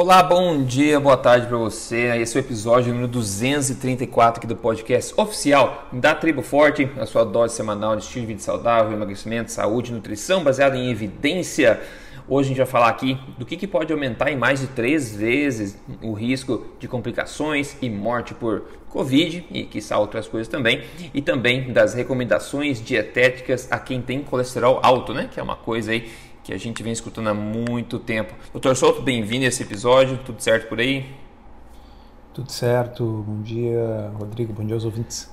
Olá, bom dia, boa tarde para você. Esse é o episódio número 234 aqui do podcast oficial da Tribo Forte, a sua dose semanal de estilo de vida saudável, emagrecimento, saúde, nutrição baseada em evidência. Hoje a gente vai falar aqui do que, que pode aumentar em mais de três vezes o risco de complicações e morte por Covid e que outras coisas também, e também das recomendações dietéticas a quem tem colesterol alto, né? Que é uma coisa aí que a gente vem escutando há muito tempo. Doutor Souto, bem-vindo a esse episódio, tudo certo por aí? Tudo certo, bom dia Rodrigo, bom dia aos ouvintes.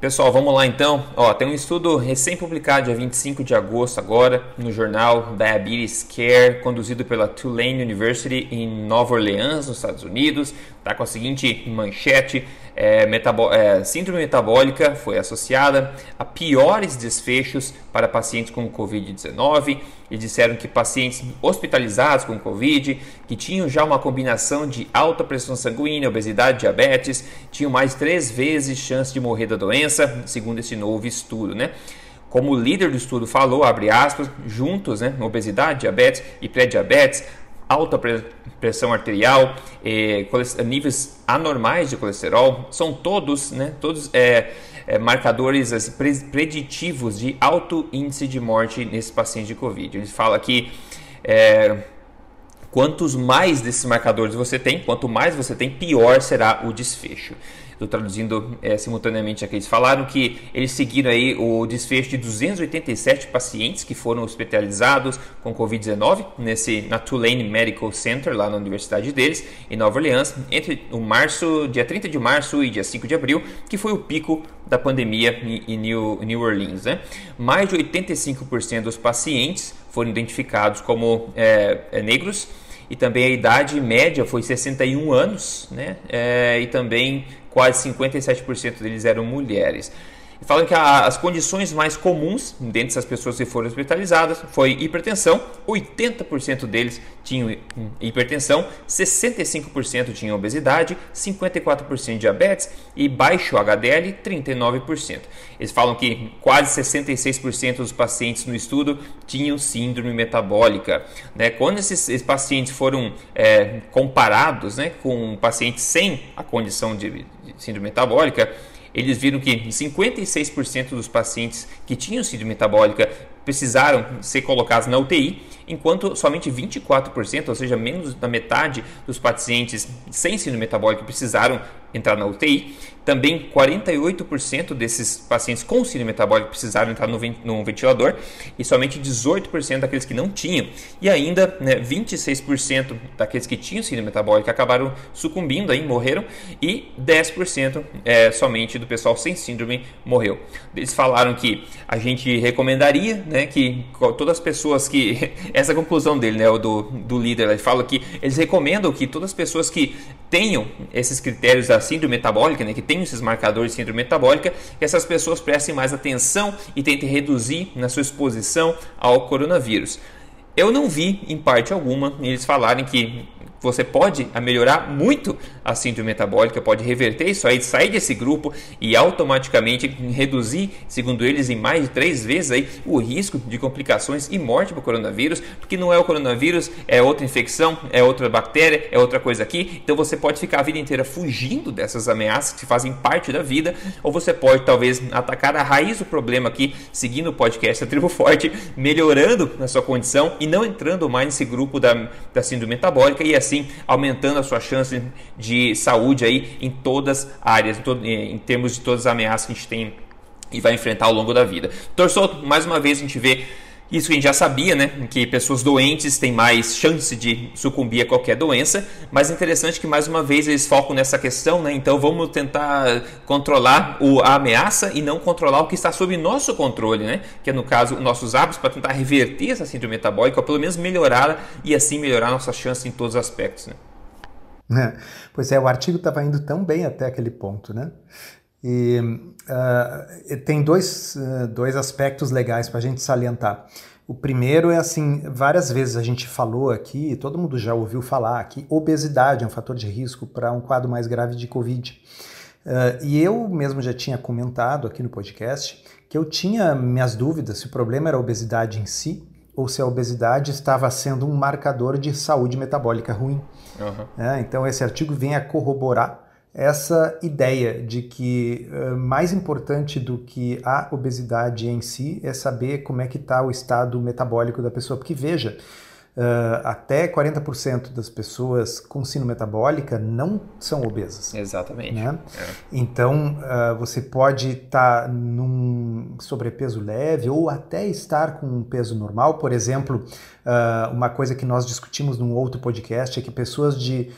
Pessoal, vamos lá então. Ó, tem um estudo recém-publicado dia 25 de agosto agora no jornal Diabetes Care, conduzido pela Tulane University em Nova Orleans, nos Estados Unidos. Tá com a seguinte manchete: é, é, síndrome metabólica foi associada a piores desfechos para pacientes com Covid-19 e disseram que pacientes hospitalizados com Covid, que tinham já uma combinação de alta pressão sanguínea, obesidade, diabetes, tinham mais três vezes chance de morrer da doença, segundo esse novo estudo, né? Como o líder do estudo falou, abre aspas, juntos, né, obesidade, diabetes e pré-diabetes, alta pressão arterial, eh, níveis anormais de colesterol, são todos, né, todos é, é, marcadores assim, preditivos de alto índice de morte nesses pacientes de Covid. Eles falam que é, quantos mais desses marcadores você tem, quanto mais você tem, pior será o desfecho. Estou traduzindo é, simultaneamente aqui. Eles falaram que eles seguiram aí o desfecho de 287 pacientes que foram hospitalizados com Covid-19 nesse na Tulane Medical Center, lá na universidade deles, em Nova Orleans, entre o março, dia 30 de março e dia 5 de abril, que foi o pico da pandemia em New, New Orleans. Né? Mais de 85% dos pacientes foram identificados como é, negros e também a idade média foi 61 anos, né? É, e também quase 57% deles eram mulheres. Falam que a, as condições mais comuns dentre essas pessoas que foram hospitalizadas foi hipertensão, 80% deles tinham hipertensão, 65% tinham obesidade, 54% diabetes e baixo HDL, 39%. Eles falam que quase 66% dos pacientes no estudo tinham síndrome metabólica. Né? Quando esses, esses pacientes foram é, comparados né, com pacientes sem a condição de, de síndrome metabólica, eles viram que 56% dos pacientes que tinham síndrome metabólica precisaram ser colocados na UTI, enquanto somente 24%, ou seja, menos da metade dos pacientes sem síndrome metabólica precisaram entrar na UTI. Também 48% desses pacientes com síndrome metabólica precisaram entrar no, no ventilador e somente 18% daqueles que não tinham. E ainda né, 26% daqueles que tinham síndrome metabólica acabaram sucumbindo, aí, morreram, e 10% é, somente do pessoal sem síndrome morreu. Eles falaram que a gente recomendaria né, que todas as pessoas que. Essa é conclusão dele, né, do, do líder, ele fala que eles recomendam que todas as pessoas que tenham esses critérios da síndrome metabólica, né, que tenham esses marcadores de síndrome metabólica, que essas pessoas prestem mais atenção e tentem reduzir na sua exposição ao coronavírus. Eu não vi, em parte alguma, eles falarem que você pode melhorar muito a síndrome metabólica, pode reverter isso aí, sair desse grupo e automaticamente reduzir, segundo eles, em mais de três vezes aí, o risco de complicações e morte por coronavírus, porque não é o coronavírus, é outra infecção, é outra bactéria, é outra coisa aqui. Então você pode ficar a vida inteira fugindo dessas ameaças que fazem parte da vida, ou você pode talvez atacar a raiz do problema aqui, seguindo o podcast da Tribo Forte, melhorando a sua condição e não entrando mais nesse grupo da, da síndrome metabólica e assim assim aumentando a sua chance de saúde aí em todas as áreas, em, em termos de todas as ameaças que a gente tem e vai enfrentar ao longo da vida. Torçou, mais uma vez a gente vê isso a gente já sabia, né? Que pessoas doentes têm mais chance de sucumbir a qualquer doença, mas é interessante que mais uma vez eles focam nessa questão, né? Então vamos tentar controlar o, a ameaça e não controlar o que está sob nosso controle, né? Que é no caso nossos hábitos para tentar reverter essa síndrome metabólica, ou pelo menos melhorá-la e assim melhorar nossa chance em todos os aspectos, né? É, pois é, o artigo estava indo tão bem até aquele ponto, né? E uh, tem dois, uh, dois aspectos legais para a gente salientar. O primeiro é assim, várias vezes a gente falou aqui, todo mundo já ouviu falar que obesidade é um fator de risco para um quadro mais grave de Covid. Uh, e eu mesmo já tinha comentado aqui no podcast que eu tinha minhas dúvidas se o problema era a obesidade em si ou se a obesidade estava sendo um marcador de saúde metabólica ruim. Uhum. É, então, esse artigo vem a corroborar essa ideia de que uh, mais importante do que a obesidade em si é saber como é que está o estado metabólico da pessoa. Porque veja, Uh, até 40% das pessoas com síndrome metabólica não são obesas. Exatamente. Né? É. Então, uh, você pode estar tá num sobrepeso leve ou até estar com um peso normal. Por exemplo, uh, uma coisa que nós discutimos num outro podcast é que pessoas de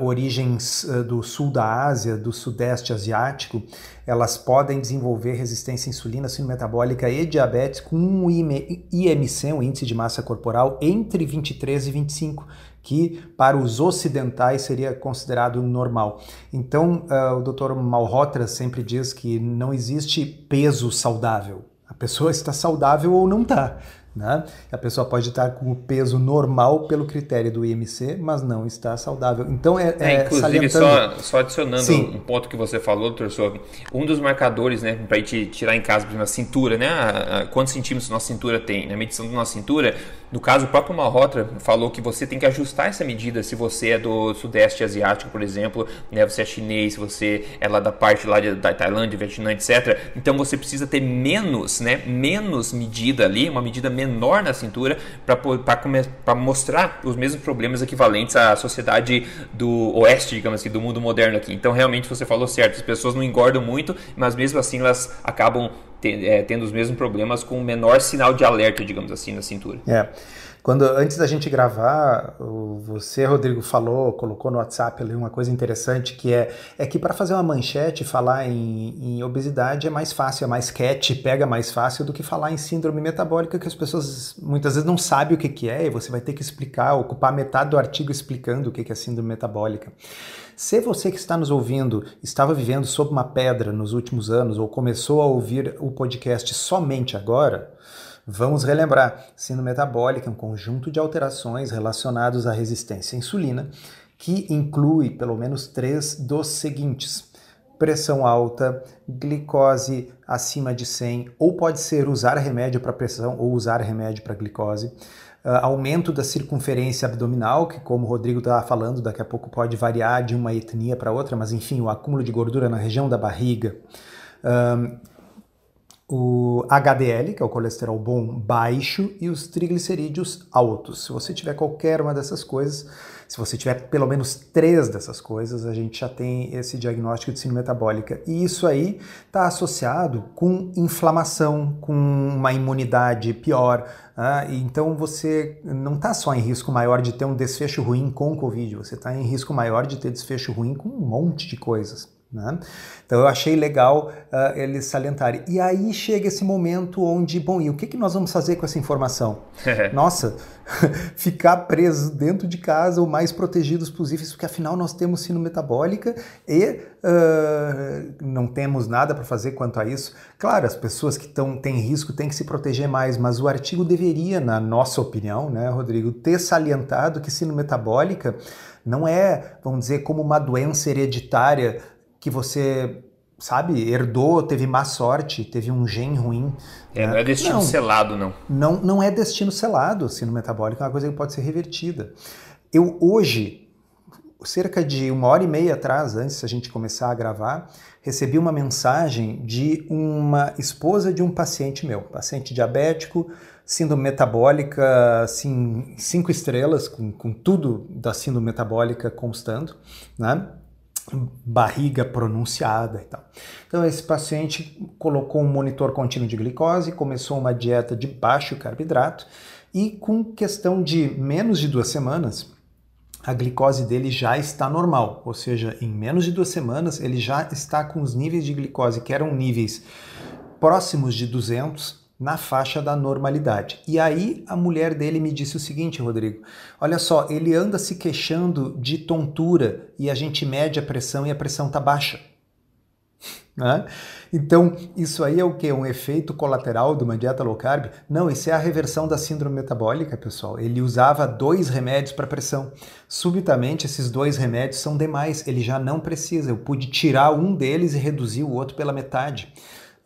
origens do sul da Ásia, do sudeste asiático, elas podem desenvolver resistência à insulina, síndrome metabólica e diabetes com um IMC, um índice de massa corporal, entre 23 e 25, que para os ocidentais seria considerado normal. Então, uh, o Dr. Malhotra sempre diz que não existe peso saudável. A pessoa está saudável ou não está. Né? A pessoa pode estar com o peso normal pelo critério do IMC, mas não está saudável. Então é, é, é inclusive só, só adicionando Sim. um ponto que você falou, doutor Sob, um dos marcadores, né, para a gente tirar em casa, na cintura, né, a, a, quantos centímetros nossa cintura tem, na medição da nossa cintura, no caso, o próprio Malhotra falou que você tem que ajustar essa medida se você é do sudeste asiático, por exemplo, né, você é chinês, se você é lá da parte lá da Tailândia, Vietnã, etc. Então você precisa ter menos, né, menos medida ali, uma medida menor na cintura para mostrar os mesmos problemas equivalentes à sociedade do oeste, digamos assim, do mundo moderno aqui. Então realmente você falou certo, as pessoas não engordam muito, mas mesmo assim elas acabam é, tendo os mesmos problemas com menor sinal de alerta, digamos assim, na cintura. É. Quando antes da gente gravar, você, Rodrigo, falou, colocou no WhatsApp ali uma coisa interessante que é, é que para fazer uma manchete, falar em, em, obesidade é mais fácil, é mais catchy, pega mais fácil do que falar em síndrome metabólica, que as pessoas muitas vezes não sabem o que, que é, e você vai ter que explicar, ocupar metade do artigo explicando o que, que é síndrome metabólica. Se você que está nos ouvindo estava vivendo sob uma pedra nos últimos anos ou começou a ouvir o podcast somente agora, vamos relembrar: síndrome metabólica é um conjunto de alterações relacionados à resistência à insulina que inclui pelo menos três dos seguintes: pressão alta, glicose acima de 100, ou pode ser usar remédio para pressão ou usar remédio para glicose aumento da circunferência abdominal, que como o Rodrigo estava falando, daqui a pouco pode variar de uma etnia para outra, mas enfim, o acúmulo de gordura na região da barriga. Um, o HDL, que é o colesterol bom, baixo, e os triglicerídeos altos. Se você tiver qualquer uma dessas coisas, se você tiver pelo menos três dessas coisas, a gente já tem esse diagnóstico de síndrome metabólica. E isso aí está associado com inflamação, com uma imunidade pior. Ah, então você não está só em risco maior de ter um desfecho ruim com Covid, você está em risco maior de ter desfecho ruim com um monte de coisas. Né? Então eu achei legal uh, eles salientarem. E aí chega esse momento onde, bom, e o que, que nós vamos fazer com essa informação? Nossa, ficar preso dentro de casa o mais protegidos possíveis, porque afinal nós temos sino metabólica e uh, não temos nada para fazer quanto a isso. Claro, as pessoas que tão, têm risco têm que se proteger mais, mas o artigo deveria, na nossa opinião, né, Rodrigo, ter salientado que sino metabólica não é, vamos dizer, como uma doença hereditária que você, sabe, herdou, teve má sorte, teve um gene ruim. É, né? não é destino não, selado, não. não. Não é destino selado, sino metabólico é uma coisa que pode ser revertida. Eu hoje, cerca de uma hora e meia atrás, antes da gente começar a gravar, recebi uma mensagem de uma esposa de um paciente meu, paciente diabético, síndrome metabólica, assim, cinco estrelas, com, com tudo da síndrome metabólica constando, né? Barriga pronunciada e tal. Então esse paciente colocou um monitor contínuo de glicose, começou uma dieta de baixo carboidrato e com questão de menos de duas semanas a glicose dele já está normal, ou seja, em menos de duas semanas ele já está com os níveis de glicose que eram níveis próximos de 200 na faixa da normalidade. E aí a mulher dele me disse o seguinte, Rodrigo: olha só, ele anda se queixando de tontura e a gente mede a pressão e a pressão está baixa. Né? Então, isso aí é o que? Um efeito colateral de uma dieta low carb? Não, isso é a reversão da síndrome metabólica, pessoal. Ele usava dois remédios para pressão. Subitamente, esses dois remédios são demais. Ele já não precisa. Eu pude tirar um deles e reduzir o outro pela metade.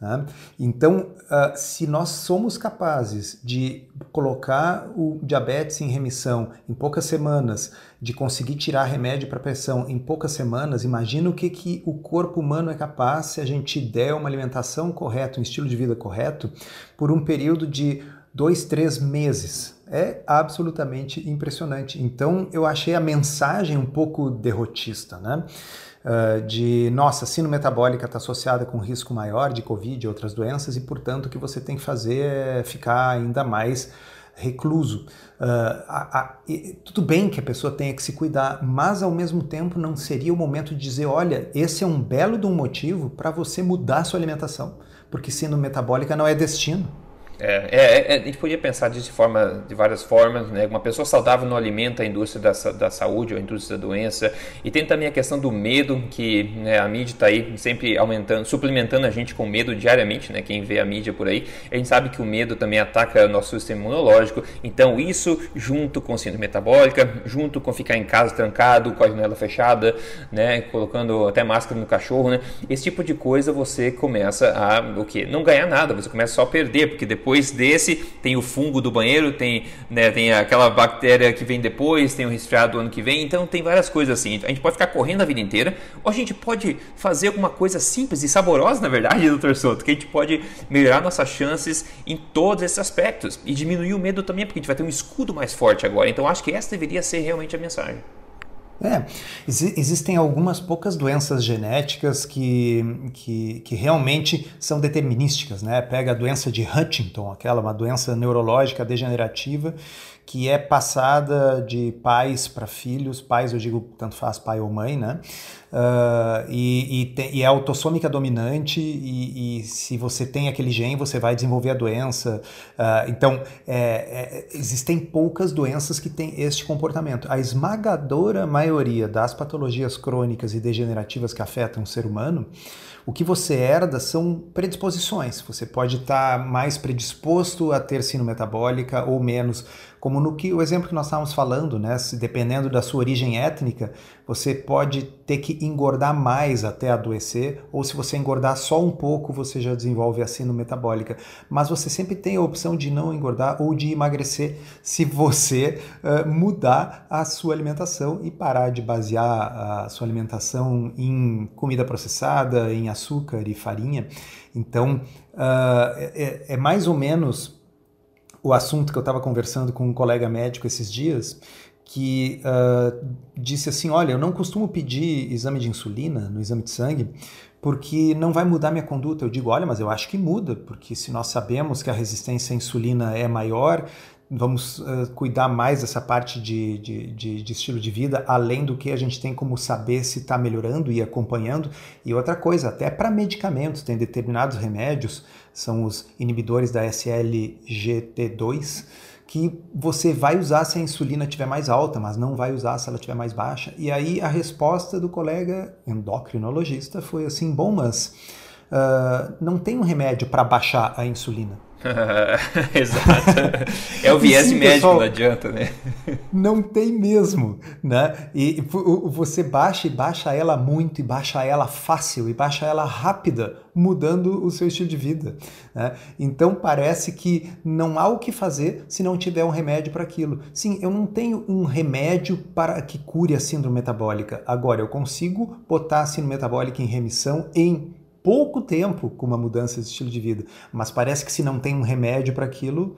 Né? Então, uh, se nós somos capazes de colocar o diabetes em remissão em poucas semanas, de conseguir tirar remédio para pressão em poucas semanas, imagina o que, que o corpo humano é capaz se a gente der uma alimentação correta, um estilo de vida correto, por um período de dois, três meses. É absolutamente impressionante. Então, eu achei a mensagem um pouco derrotista, né? De nossa, sino metabólica está associada com risco maior de Covid e outras doenças e, portanto, o que você tem que fazer é ficar ainda mais recluso. Uh, a, a, e, tudo bem que a pessoa tenha que se cuidar, mas ao mesmo tempo não seria o momento de dizer: olha, esse é um belo de um motivo para você mudar sua alimentação, porque sino metabólica não é destino. É, é, é, a gente podia pensar disso de, forma, de várias formas. Né? Uma pessoa saudável não alimenta a indústria da, da saúde ou a indústria da doença. E tem também a questão do medo, que né, a mídia está aí sempre aumentando, suplementando a gente com medo diariamente. Né? Quem vê a mídia por aí, a gente sabe que o medo também ataca nosso sistema imunológico. Então, isso junto com síndrome metabólica, junto com ficar em casa trancado, com a janela fechada, né? colocando até máscara no cachorro, né? esse tipo de coisa você começa a o quê? não ganhar nada, você começa só a perder, porque depois depois desse tem o fungo do banheiro, tem, né, tem aquela bactéria que vem depois, tem o resfriado do ano que vem, então tem várias coisas assim. A gente pode ficar correndo a vida inteira, ou a gente pode fazer alguma coisa simples e saborosa, na verdade, doutor Souto, que a gente pode melhorar nossas chances em todos esses aspectos e diminuir o medo também, porque a gente vai ter um escudo mais forte agora. Então acho que essa deveria ser realmente a mensagem. É, existem algumas poucas doenças genéticas que, que, que, realmente são determinísticas, né? Pega a doença de Huntington, aquela uma doença neurológica degenerativa que é passada de pais para filhos, pais eu digo tanto faz pai ou mãe, né? Uh, e, e, te, e, é autossômica dominante e, e, se você tem aquele gene você vai desenvolver a doença. Uh, então é, é, existem poucas doenças que têm este comportamento. A esmagadora maioria das patologias crônicas e degenerativas que afetam o ser humano o que você herda são predisposições. Você pode estar mais predisposto a ter sino metabólica ou menos como no que o exemplo que nós estávamos falando, né? Se dependendo da sua origem étnica, você pode ter que engordar mais até adoecer, ou se você engordar só um pouco, você já desenvolve a síndrome metabólica. Mas você sempre tem a opção de não engordar ou de emagrecer se você uh, mudar a sua alimentação e parar de basear a sua alimentação em comida processada, em açúcar e farinha. Então, uh, é, é mais ou menos o assunto que eu estava conversando com um colega médico esses dias, que uh, disse assim: Olha, eu não costumo pedir exame de insulina no exame de sangue porque não vai mudar minha conduta. Eu digo: Olha, mas eu acho que muda, porque se nós sabemos que a resistência à insulina é maior, vamos uh, cuidar mais dessa parte de, de, de, de, estilo de vida, além do que a gente tem como saber se está melhorando e acompanhando. E outra coisa, até para medicamentos, tem determinados remédios, são os inibidores da SLGT2, que você vai usar se a insulina estiver mais alta, mas não vai usar se ela estiver mais baixa. E aí a resposta do colega endocrinologista foi assim: bom, mas uh, não tem um remédio para baixar a insulina. Exato. É o viés Sim, médico, pessoal, não adianta, né? Não tem mesmo, né? E você baixa e baixa ela muito, e baixa ela fácil, e baixa ela rápida, mudando o seu estilo de vida. Né? Então parece que não há o que fazer se não tiver um remédio para aquilo. Sim, eu não tenho um remédio para que cure a síndrome metabólica. Agora, eu consigo botar a síndrome metabólica em remissão em pouco tempo com uma mudança de estilo de vida, mas parece que se não tem um remédio para aquilo,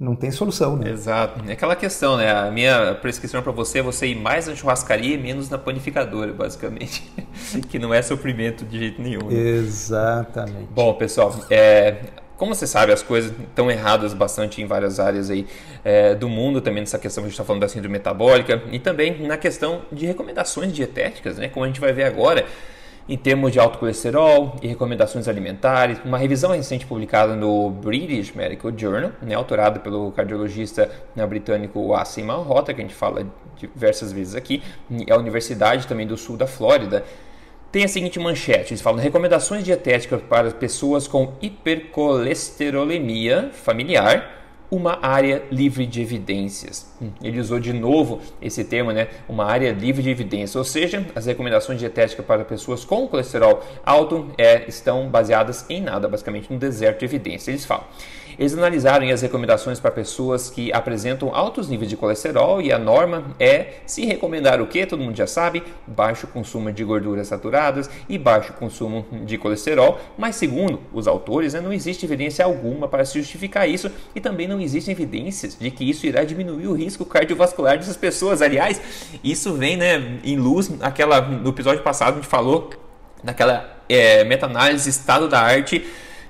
não tem solução, né? Exato. É aquela questão, né? A minha prescrição para você é você ir mais na churrascaria e menos na panificadora, basicamente. que não é sofrimento de jeito nenhum. Né? Exatamente. Bom, pessoal, é, como você sabe, as coisas estão erradas bastante em várias áreas aí é, do mundo, também nessa questão que a gente está falando da síndrome metabólica, e também na questão de recomendações dietéticas, né? Como a gente vai ver agora em termos de alto colesterol e recomendações alimentares. Uma revisão recente publicada no British Medical Journal, né, autorada pelo cardiologista né, britânico Asim Malhotra, que a gente fala diversas vezes aqui, é a Universidade também do Sul da Flórida, tem a seguinte manchete: eles falam recomendações dietéticas para pessoas com hipercolesterolemia familiar uma área livre de evidências. Hum, ele usou de novo esse termo, né? Uma área livre de evidências, ou seja, as recomendações dietéticas para pessoas com colesterol alto é, estão baseadas em nada, basicamente no deserto de evidência. Eles falam. Eles analisaram as recomendações para pessoas que apresentam altos níveis de colesterol e a norma é se recomendar o que? Todo mundo já sabe, baixo consumo de gorduras saturadas e baixo consumo de colesterol, mas segundo os autores, né, não existe evidência alguma para se justificar isso e também não existem evidências de que isso irá diminuir o risco cardiovascular dessas pessoas. Aliás, isso vem né, em luz, aquela, no episódio passado a gente falou daquela é, meta-análise estado da arte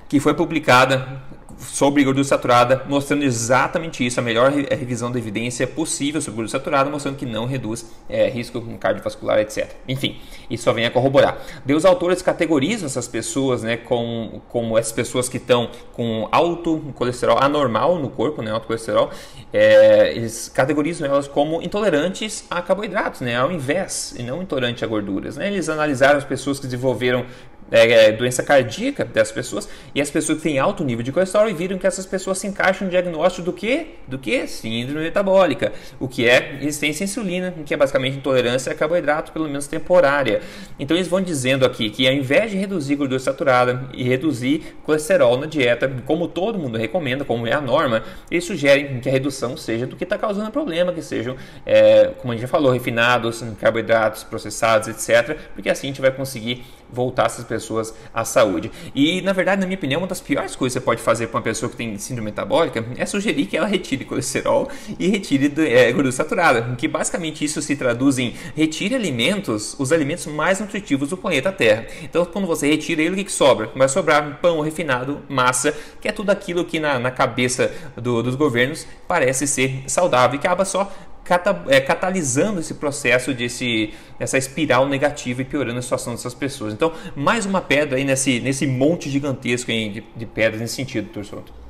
que foi publicada sobre gordura saturada, mostrando exatamente isso, a melhor revisão da evidência possível sobre gordura saturada, mostrando que não reduz é, risco cardiovascular, etc. Enfim, isso só vem a corroborar. Daí os autores categorizam essas pessoas né, com, como essas pessoas que estão com alto colesterol anormal no corpo, né, alto colesterol, é, eles categorizam elas como intolerantes a carboidratos, né, ao invés, e não intolerantes a gorduras. Né? Eles analisaram as pessoas que desenvolveram é, é, doença cardíaca das pessoas e as pessoas que têm alto nível de colesterol e viram que essas pessoas se encaixam no diagnóstico do que? Do que? Síndrome metabólica, o que é resistência à insulina, que é basicamente intolerância a carboidrato, pelo menos temporária. Então eles vão dizendo aqui que ao invés de reduzir gordura saturada e reduzir colesterol na dieta, como todo mundo recomenda, como é a norma, eles sugerem que a redução seja do que está causando problema, que sejam, é, como a gente já falou, refinados, carboidratos processados, etc., porque assim a gente vai conseguir voltar essas pessoas à saúde. E, na verdade, na minha opinião, uma das piores coisas que você pode fazer para uma pessoa que tem síndrome metabólica é sugerir que ela retire colesterol e retire é, gordura saturada, que basicamente isso se traduz em retire alimentos, os alimentos mais nutritivos do planeta Terra. Então, quando você retira ele, o que, que sobra? Vai sobrar pão refinado, massa, que é tudo aquilo que na, na cabeça do, dos governos parece ser saudável e acaba só cata, é, catalisando esse processo desse, dessa espiral negativa e piorando a situação dessas pessoas. Então, mais uma pedra aí nesse, nesse monte gigantesco de, de pedras nesse sentido, Torçoto.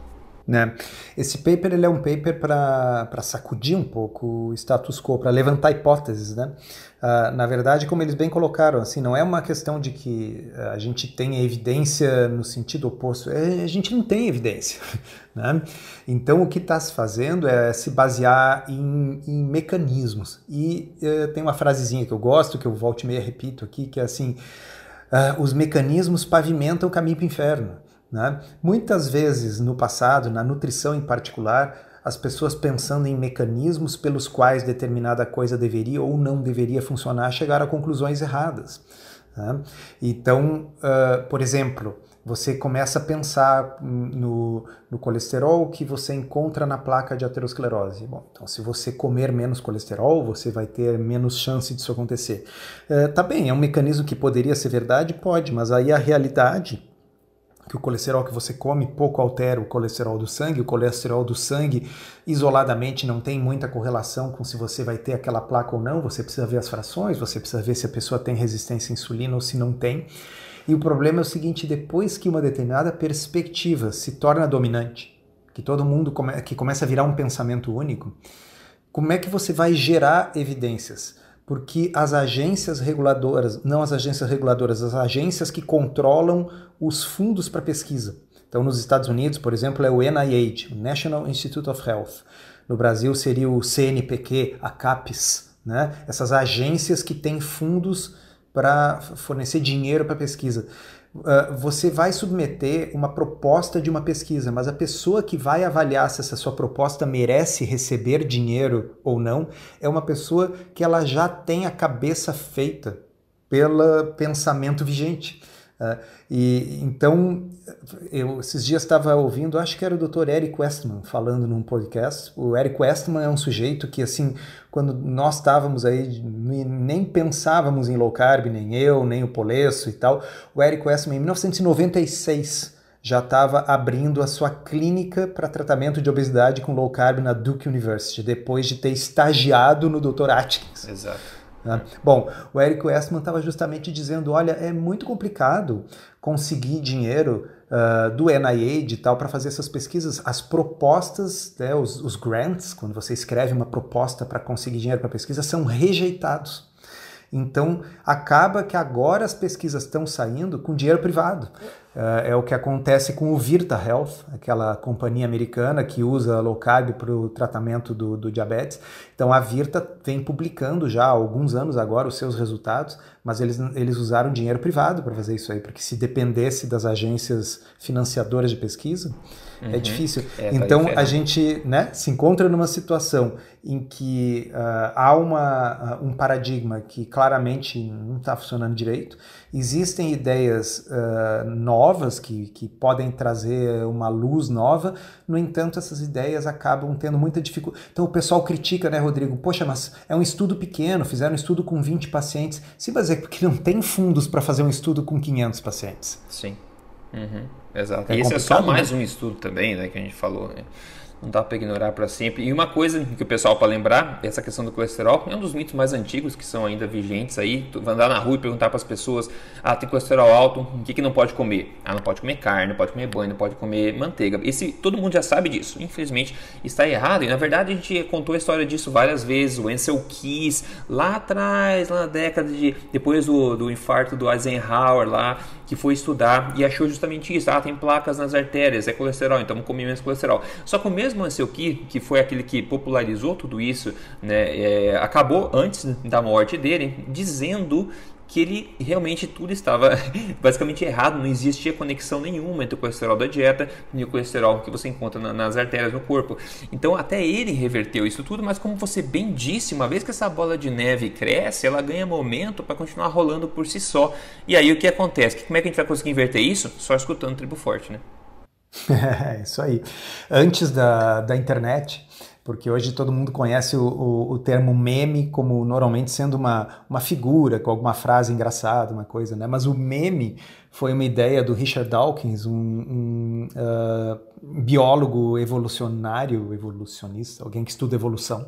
Né? Esse paper ele é um paper para sacudir um pouco o status quo, para levantar hipóteses. Né? Uh, na verdade, como eles bem colocaram, assim, não é uma questão de que a gente tenha evidência no sentido oposto, é, a gente não tem evidência. Né? Então, o que está se fazendo é se basear em, em mecanismos. E uh, tem uma frasezinha que eu gosto, que eu volto e meia repito aqui, que é assim: uh, os mecanismos pavimentam o caminho para o inferno. Né? Muitas vezes no passado, na nutrição em particular, as pessoas pensando em mecanismos pelos quais determinada coisa deveria ou não deveria funcionar chegaram a conclusões erradas. Né? Então, uh, por exemplo, você começa a pensar no, no, colesterol que você encontra na placa de aterosclerose. Bom, então se você comer menos colesterol, você vai ter menos chance disso acontecer. Uh, tá bem, é um mecanismo que poderia ser verdade? Pode, mas aí a realidade que o colesterol que você come pouco altera o colesterol do sangue. O colesterol do sangue isoladamente não tem muita correlação com se você vai ter aquela placa ou não. Você precisa ver as frações, você precisa ver se a pessoa tem resistência à insulina ou se não tem. E o problema é o seguinte: depois que uma determinada perspectiva se torna dominante, que todo mundo come, que começa a virar um pensamento único, como é que você vai gerar evidências? Porque as agências reguladoras, não as agências reguladoras, as agências que controlam os fundos para pesquisa. Então, nos Estados Unidos, por exemplo, é o NIH, o National Institute of Health. No Brasil seria o CNPq, a CAPES, né? Essas agências que têm fundos para fornecer dinheiro para pesquisa. Uh, você vai submeter uma proposta de uma pesquisa, mas a pessoa que vai avaliar se essa sua proposta merece receber dinheiro ou não é uma pessoa que ela já tem a cabeça feita pelo pensamento vigente. Uh, e então, eu esses dias estava ouvindo, acho que era o Dr. Eric Westman falando num podcast. O Eric Westman é um sujeito que, assim, quando nós estávamos aí, nem pensávamos em low carb, nem eu, nem o Polesso e tal. O Eric Westman, em 1996, já estava abrindo a sua clínica para tratamento de obesidade com low carb na Duke University, depois de ter estagiado no Dr. Atkins. Exato. Né? Bom, o Eric Westman estava justamente dizendo: olha, é muito complicado conseguir dinheiro uh, do NIH e tal para fazer essas pesquisas. As propostas, né, os, os grants, quando você escreve uma proposta para conseguir dinheiro para pesquisa, são rejeitados. Então, acaba que agora as pesquisas estão saindo com dinheiro privado. Uh, é o que acontece com o Virta Health, aquela companhia americana que usa low carb para o tratamento do, do, diabetes. Então a Virta vem publicando já há alguns anos agora os seus resultados, mas eles, eles usaram dinheiro privado para fazer isso aí, porque se dependesse das agências financiadoras de pesquisa, é uhum. é difícil. É, tá então a gente né, se encontra numa situação em que uh, há uma, uh, um paradigma que claramente não está funcionando direito. Existem ideias uh, novas que, que podem trazer uma luz nova, no entanto, essas ideias acabam tendo muita dificuldade. Então o pessoal critica, né, Rodrigo? Poxa, mas é um estudo pequeno, fizeram um estudo com 20 pacientes. Sim, mas é porque não tem fundos para fazer um estudo com 500 pacientes. Sim. Uhum. Exato. É e esse é só mais né? um estudo também, né, que a gente falou. Né? Não dá para ignorar para sempre. E uma coisa que o pessoal para lembrar, essa questão do colesterol, é um dos mitos mais antigos que são ainda vigentes aí. Tu vai andar na rua e perguntar para as pessoas: "Ah, tem colesterol alto, o que que não pode comer?". Ah, não pode comer carne, não pode comer banho, não pode comer manteiga. Esse todo mundo já sabe disso. Infelizmente, está errado. E na verdade a gente contou a história disso várias vezes. O Ansel Keys lá atrás, lá na década de depois do, do infarto do Eisenhower lá, que foi estudar e achou justamente isso. Ah, tem placas nas artérias, é colesterol, então vamos comer menos colesterol. Só que o mesmo Ansel Keys, que foi aquele que popularizou tudo isso, né, é, acabou antes da morte dele dizendo que ele realmente tudo estava basicamente errado, não existia conexão nenhuma entre o colesterol da dieta e o colesterol que você encontra na, nas artérias no corpo. Então até ele reverteu isso tudo, mas como você bem disse, uma vez que essa bola de neve cresce, ela ganha momento para continuar rolando por si só. E aí o que acontece? Como é que a gente vai conseguir inverter isso? Só escutando o Tribo Forte, né? É, isso aí. Antes da, da internet, porque hoje todo mundo conhece o, o, o, termo meme como normalmente sendo uma, uma figura com alguma frase engraçada, uma coisa, né? Mas o meme foi uma ideia do Richard Dawkins, um, um uh, biólogo evolucionário, evolucionista, alguém que estuda evolução.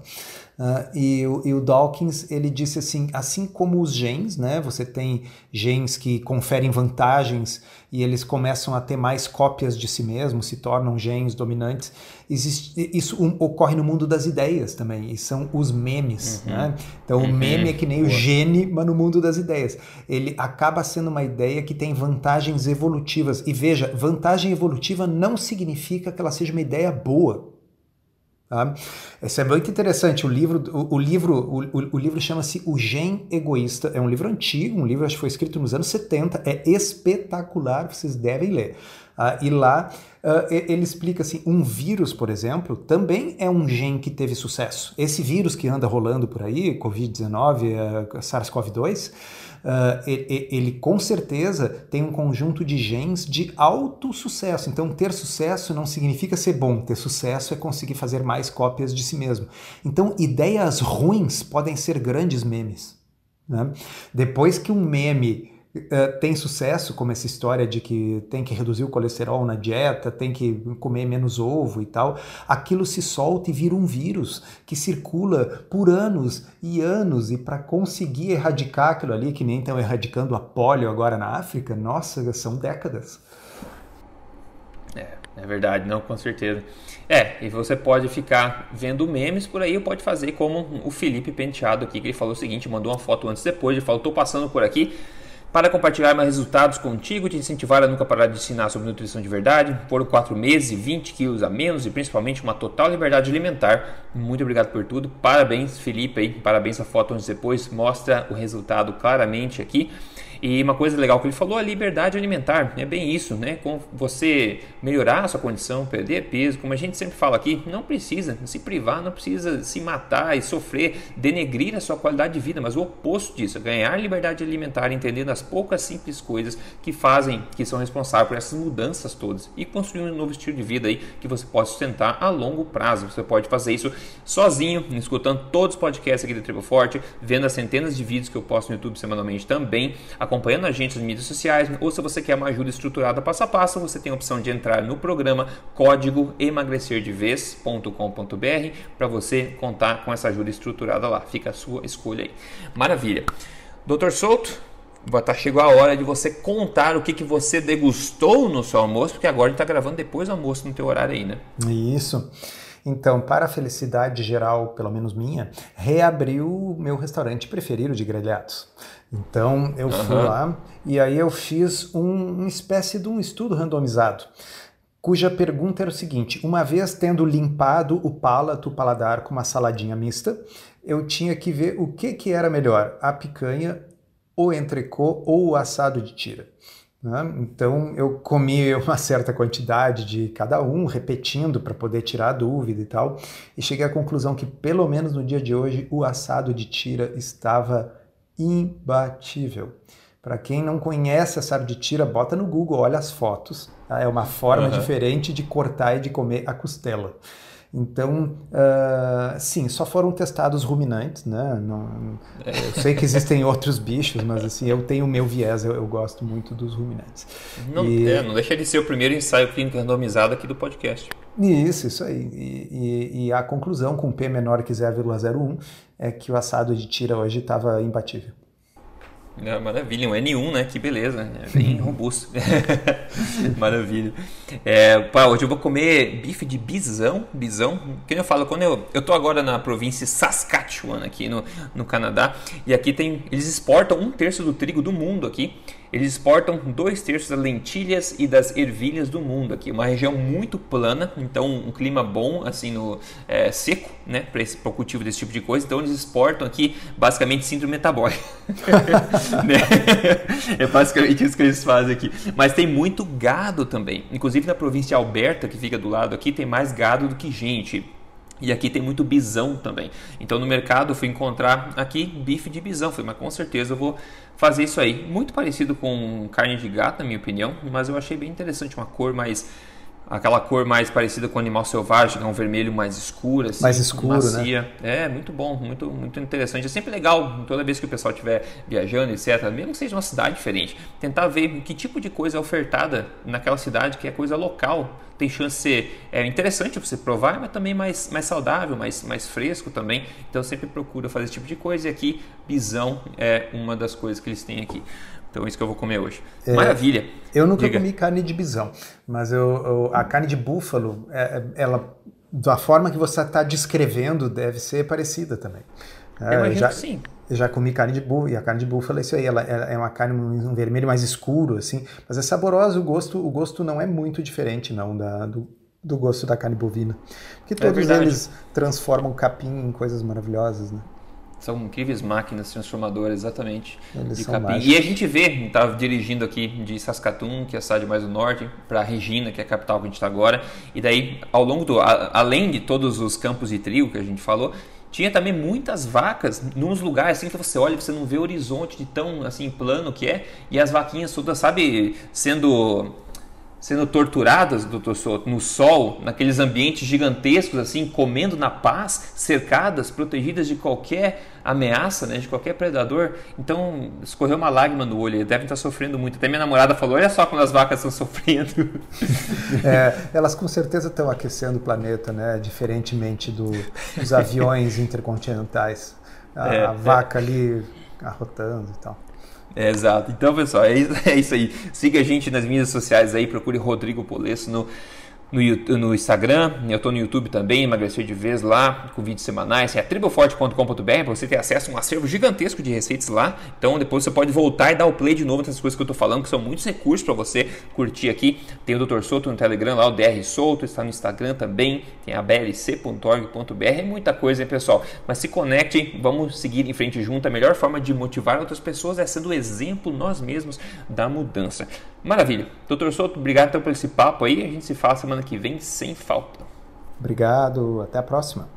Uh, e, o, e, o Dawkins ele disse assim, assim como os genes, né? Você tem genes que conferem vantagens e eles começam a ter mais cópias de si mesmos, se tornam genes dominantes. Existe, isso um, ocorre no mundo das ideias também, e são os memes. Uhum. Né? Então uhum. o meme é que nem Boa. o gene, mas no mundo das ideias. Ele acaba sendo uma ideia que tem vantagens evolutivas. E veja, vantagem evolutiva não significa que ela seja uma ideia boa. Tá? É muito interessante. O livro, o, o livro, o, o livro chama-se O Gen Egoísta. É um livro antigo, um livro acho que foi escrito nos anos 70. É espetacular, vocês devem ler. Uh, e lá uh, ele explica assim: um vírus, por exemplo, também é um gene que teve sucesso. Esse vírus que anda rolando por aí, Covid-19, uh, SARS-CoV-2, ele, ele, com certeza tem um conjunto de genes de alto sucesso. Então, ter sucesso não significa ser bom, ter sucesso é conseguir fazer mais cópias de si mesmo. Então, ideias ruins podem ser grandes memes. Né? Depois que um meme Uh, tem sucesso, como essa história de que tem que reduzir o colesterol na dieta, tem que comer menos ovo e tal, aquilo se solta e vira um vírus que circula por anos e anos, e para conseguir erradicar aquilo ali, que nem estão erradicando a polio agora na África, nossa, são décadas. É, é verdade, não, com certeza. É, e você pode ficar vendo memes por aí, ou pode fazer como o Felipe Penteado aqui, que ele falou o seguinte, mandou uma foto antes e depois, ele falou, tô passando por aqui, para compartilhar mais resultados contigo, te incentivar a nunca parar de ensinar sobre nutrição de verdade, por 4 meses e 20 quilos a menos e principalmente uma total liberdade alimentar. Muito obrigado por tudo. Parabéns, Felipe, aí. parabéns a foto antes e depois, mostra o resultado claramente aqui. E uma coisa legal que ele falou, a liberdade alimentar, é bem isso, né? Com você melhorar a sua condição, perder peso, como a gente sempre fala aqui, não precisa se privar, não precisa se matar e sofrer, denegrir a sua qualidade de vida, mas o oposto disso, ganhar liberdade alimentar, entendendo as poucas simples coisas que fazem, que são responsáveis por essas mudanças todas e construir um novo estilo de vida aí que você pode sustentar a longo prazo. Você pode fazer isso sozinho, escutando todos os podcasts aqui do Tribo Forte, vendo as centenas de vídeos que eu posto no YouTube semanalmente também, acompanhando a gente nas mídias sociais, ou se você quer uma ajuda estruturada passo a passo, você tem a opção de entrar no programa código emagrecerdevez.com.br para você contar com essa ajuda estruturada lá. Fica a sua escolha aí. Maravilha. Doutor Souto, tá, chegou a hora de você contar o que, que você degustou no seu almoço, porque agora está gravando depois do almoço no teu horário aí, né? Isso. Então, para a felicidade geral, pelo menos minha, reabriu o meu restaurante preferido de grelhados. Então, eu fui uhum. lá e aí eu fiz um, uma espécie de um estudo randomizado cuja pergunta era o seguinte: uma vez tendo limpado o palato, o paladar com uma saladinha mista, eu tinha que ver o que, que era melhor, a picanha, o entrecô ou o assado de tira. Né? Então eu comi uma certa quantidade de cada um, repetindo para poder tirar a dúvida e tal, e cheguei à conclusão que pelo menos no dia de hoje o assado de tira estava imbatível. Para quem não conhece assado de tira, bota no Google, olha as fotos. Tá? É uma forma uhum. diferente de cortar e de comer a costela. Então, uh, sim, só foram testados ruminantes, né? Não, eu sei que existem outros bichos, mas assim, eu tenho o meu viés, eu, eu gosto muito dos ruminantes. Não, e... é, não deixa de ser o primeiro ensaio clínico randomizado aqui do podcast. Isso, isso aí. E, e, e a conclusão com P menor que 0,01 é que o assado de tira hoje estava imbatível. É, maravilha, um N1, né? Que beleza, é bem robusto. maravilha. É, pá, hoje eu vou comer bife de bisão, bisão. Que eu falo, quando eu, eu tô agora na província Saskatchewan, aqui no, no Canadá, e aqui tem, eles exportam um terço do trigo do mundo aqui. Eles exportam dois terços das lentilhas e das ervilhas do mundo aqui. Uma região muito plana, então um clima bom, assim, no é, seco, né, para o cultivo desse tipo de coisa. Então eles exportam aqui basicamente síndrome metabólica. né? É basicamente isso que eles fazem aqui. Mas tem muito gado também. Inclusive na província de Alberta, que fica do lado aqui, tem mais gado do que gente. E aqui tem muito bisão também. Então no mercado eu fui encontrar aqui bife de bisão. Falei, mas com certeza eu vou fazer isso aí. Muito parecido com carne de gato, na minha opinião, mas eu achei bem interessante, uma cor mais aquela cor mais parecida com o animal selvagem, é um vermelho mais escuro, assim, mais escuro, né? macia. né? É, muito bom, muito, muito interessante. É sempre legal, toda vez que o pessoal estiver viajando, etc., mesmo que seja uma cidade diferente, tentar ver que tipo de coisa é ofertada naquela cidade que é coisa local. Tem chance de ser é, interessante você provar, mas também mais, mais saudável, mais, mais fresco também. Então sempre procuro fazer esse tipo de coisa e aqui bisão é uma das coisas que eles têm aqui. Então é isso que eu vou comer hoje. É, Maravilha. Eu nunca Diga. comi carne de bisão, mas eu, eu, a carne de búfalo, é, é ela, da forma que você está descrevendo, deve ser parecida também. Eu é, imagino já, que sim. Eu já comi carne de búfalo, e a carne de búfalo é isso aí, ela, ela é uma carne um vermelho mais escuro, assim, mas é saborosa, o gosto, o gosto não é muito diferente, não, da, do, do gosto da carne bovina. Porque é todos eles transformam capim em coisas maravilhosas, né? São incríveis máquinas transformadoras, exatamente, Eles de capim. E a gente vê, estava dirigindo aqui de Saskatoon, que é a cidade mais do norte, para Regina, que é a capital que a gente está agora. E daí, ao longo do. A, além de todos os campos de trigo que a gente falou, tinha também muitas vacas nos lugares assim que você olha, você não vê o horizonte de tão assim plano que é, e as vaquinhas todas, sabe, sendo sendo torturadas, doutor Souto, no sol, naqueles ambientes gigantescos, assim, comendo na paz, cercadas, protegidas de qualquer ameaça, né, de qualquer predador. Então, escorreu uma lágrima no olho, eles devem estar sofrendo muito. Até minha namorada falou: olha só como as vacas estão sofrendo. É, elas com certeza estão aquecendo o planeta, né, diferentemente do, dos aviões intercontinentais. A, é, a vaca é. ali arrotando e tal. Exato. Então, pessoal, é é isso aí. Siga a gente nas mídias sociais aí, procure Rodrigo Polesso no no, no Instagram, eu estou no YouTube também, emagrecer de vez lá, com vídeos semanais, é triboforte.com.br, para você ter acesso a um acervo gigantesco de receitas lá. Então depois você pode voltar e dar o play de novo nessas coisas que eu estou falando, que são muitos recursos para você curtir aqui. Tem o Dr. Souto no Telegram lá, o DR Souto, está no Instagram também, tem a blc.org.br, é muita coisa, hein, pessoal? Mas se conecte, vamos seguir em frente junto. A melhor forma de motivar outras pessoas é sendo o exemplo nós mesmos da mudança. Maravilha. Doutor Souto, obrigado então por esse papo aí. A gente se fala semana que vem sem falta. Obrigado, até a próxima.